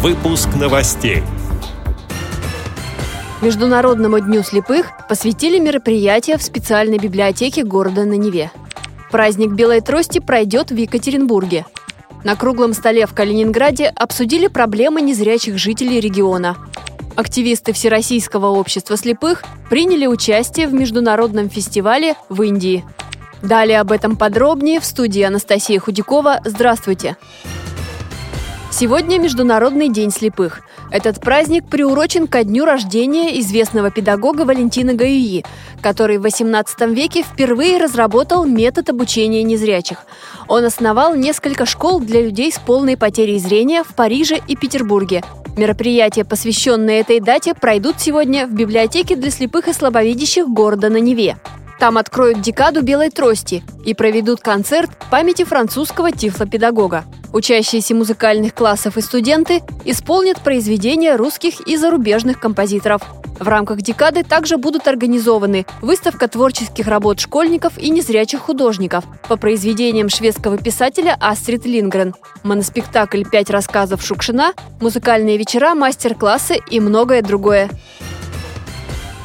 Выпуск новостей. Международному дню слепых посвятили мероприятие в специальной библиотеке города на Неве. Праздник Белой трости пройдет в Екатеринбурге. На круглом столе в Калининграде обсудили проблемы незрячих жителей региона. Активисты Всероссийского общества слепых приняли участие в международном фестивале в Индии. Далее об этом подробнее в студии Анастасия Худякова. Здравствуйте! Сегодня Международный день слепых. Этот праздник приурочен ко дню рождения известного педагога Валентина Гаюи, который в XVIII веке впервые разработал метод обучения незрячих. Он основал несколько школ для людей с полной потерей зрения в Париже и Петербурге. Мероприятия, посвященные этой дате, пройдут сегодня в библиотеке для слепых и слабовидящих города на Неве. Там откроют декаду белой трости и проведут концерт памяти французского тифлопедагога. Учащиеся музыкальных классов и студенты исполнят произведения русских и зарубежных композиторов. В рамках декады также будут организованы выставка творческих работ школьников и незрячих художников по произведениям шведского писателя Астрид Лингрен, моноспектакль «Пять рассказов Шукшина», музыкальные вечера, мастер-классы и многое другое.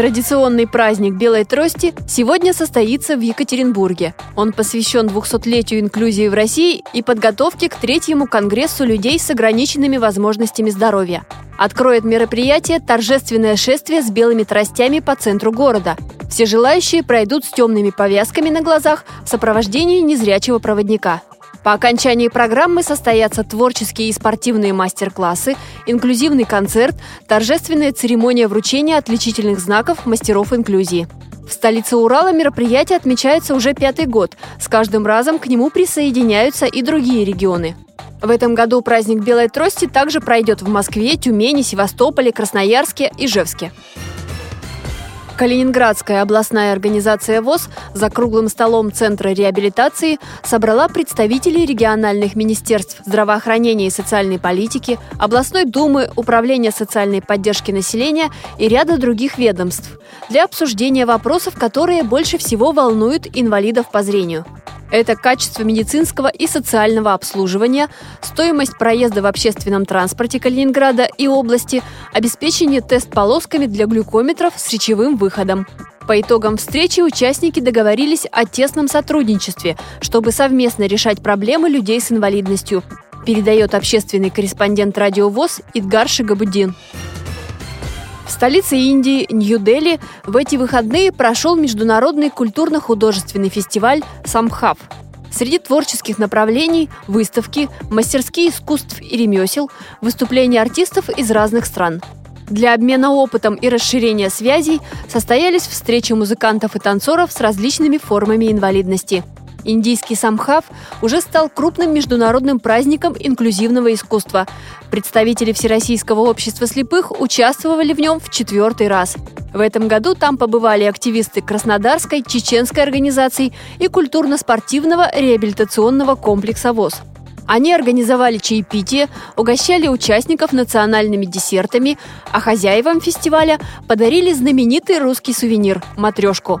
Традиционный праздник Белой трости сегодня состоится в Екатеринбурге. Он посвящен 200-летию инклюзии в России и подготовке к третьему конгрессу людей с ограниченными возможностями здоровья. Откроет мероприятие торжественное шествие с белыми тростями по центру города. Все желающие пройдут с темными повязками на глазах в сопровождении незрячего проводника. По окончании программы состоятся творческие и спортивные мастер-классы, инклюзивный концерт, торжественная церемония вручения отличительных знаков мастеров инклюзии. В столице Урала мероприятие отмечается уже пятый год. С каждым разом к нему присоединяются и другие регионы. В этом году праздник Белой трости также пройдет в Москве, Тюмени, Севастополе, Красноярске, и Ижевске. Калининградская областная организация ВОЗ за круглым столом Центра реабилитации собрала представителей региональных министерств здравоохранения и социальной политики, областной думы, управления социальной поддержки населения и ряда других ведомств для обсуждения вопросов, которые больше всего волнуют инвалидов по зрению – это качество медицинского и социального обслуживания, стоимость проезда в общественном транспорте Калининграда и области, обеспечение тест-полосками для глюкометров с речевым выходом. По итогам встречи участники договорились о тесном сотрудничестве, чтобы совместно решать проблемы людей с инвалидностью, передает общественный корреспондент радиовоз Идгар Шигабудин. В столице Индии, Нью-Дели, в эти выходные прошел международный культурно-художественный фестиваль «Самхав». Среди творческих направлений – выставки, мастерские искусств и ремесел, выступления артистов из разных стран. Для обмена опытом и расширения связей состоялись встречи музыкантов и танцоров с различными формами инвалидности – Индийский самхав уже стал крупным международным праздником инклюзивного искусства. Представители Всероссийского общества слепых участвовали в нем в четвертый раз. В этом году там побывали активисты Краснодарской, чеченской организации и культурно-спортивного реабилитационного комплекса ВОЗ. Они организовали чаепитие, угощали участников национальными десертами, а хозяевам фестиваля подарили знаменитый русский сувенир – матрешку.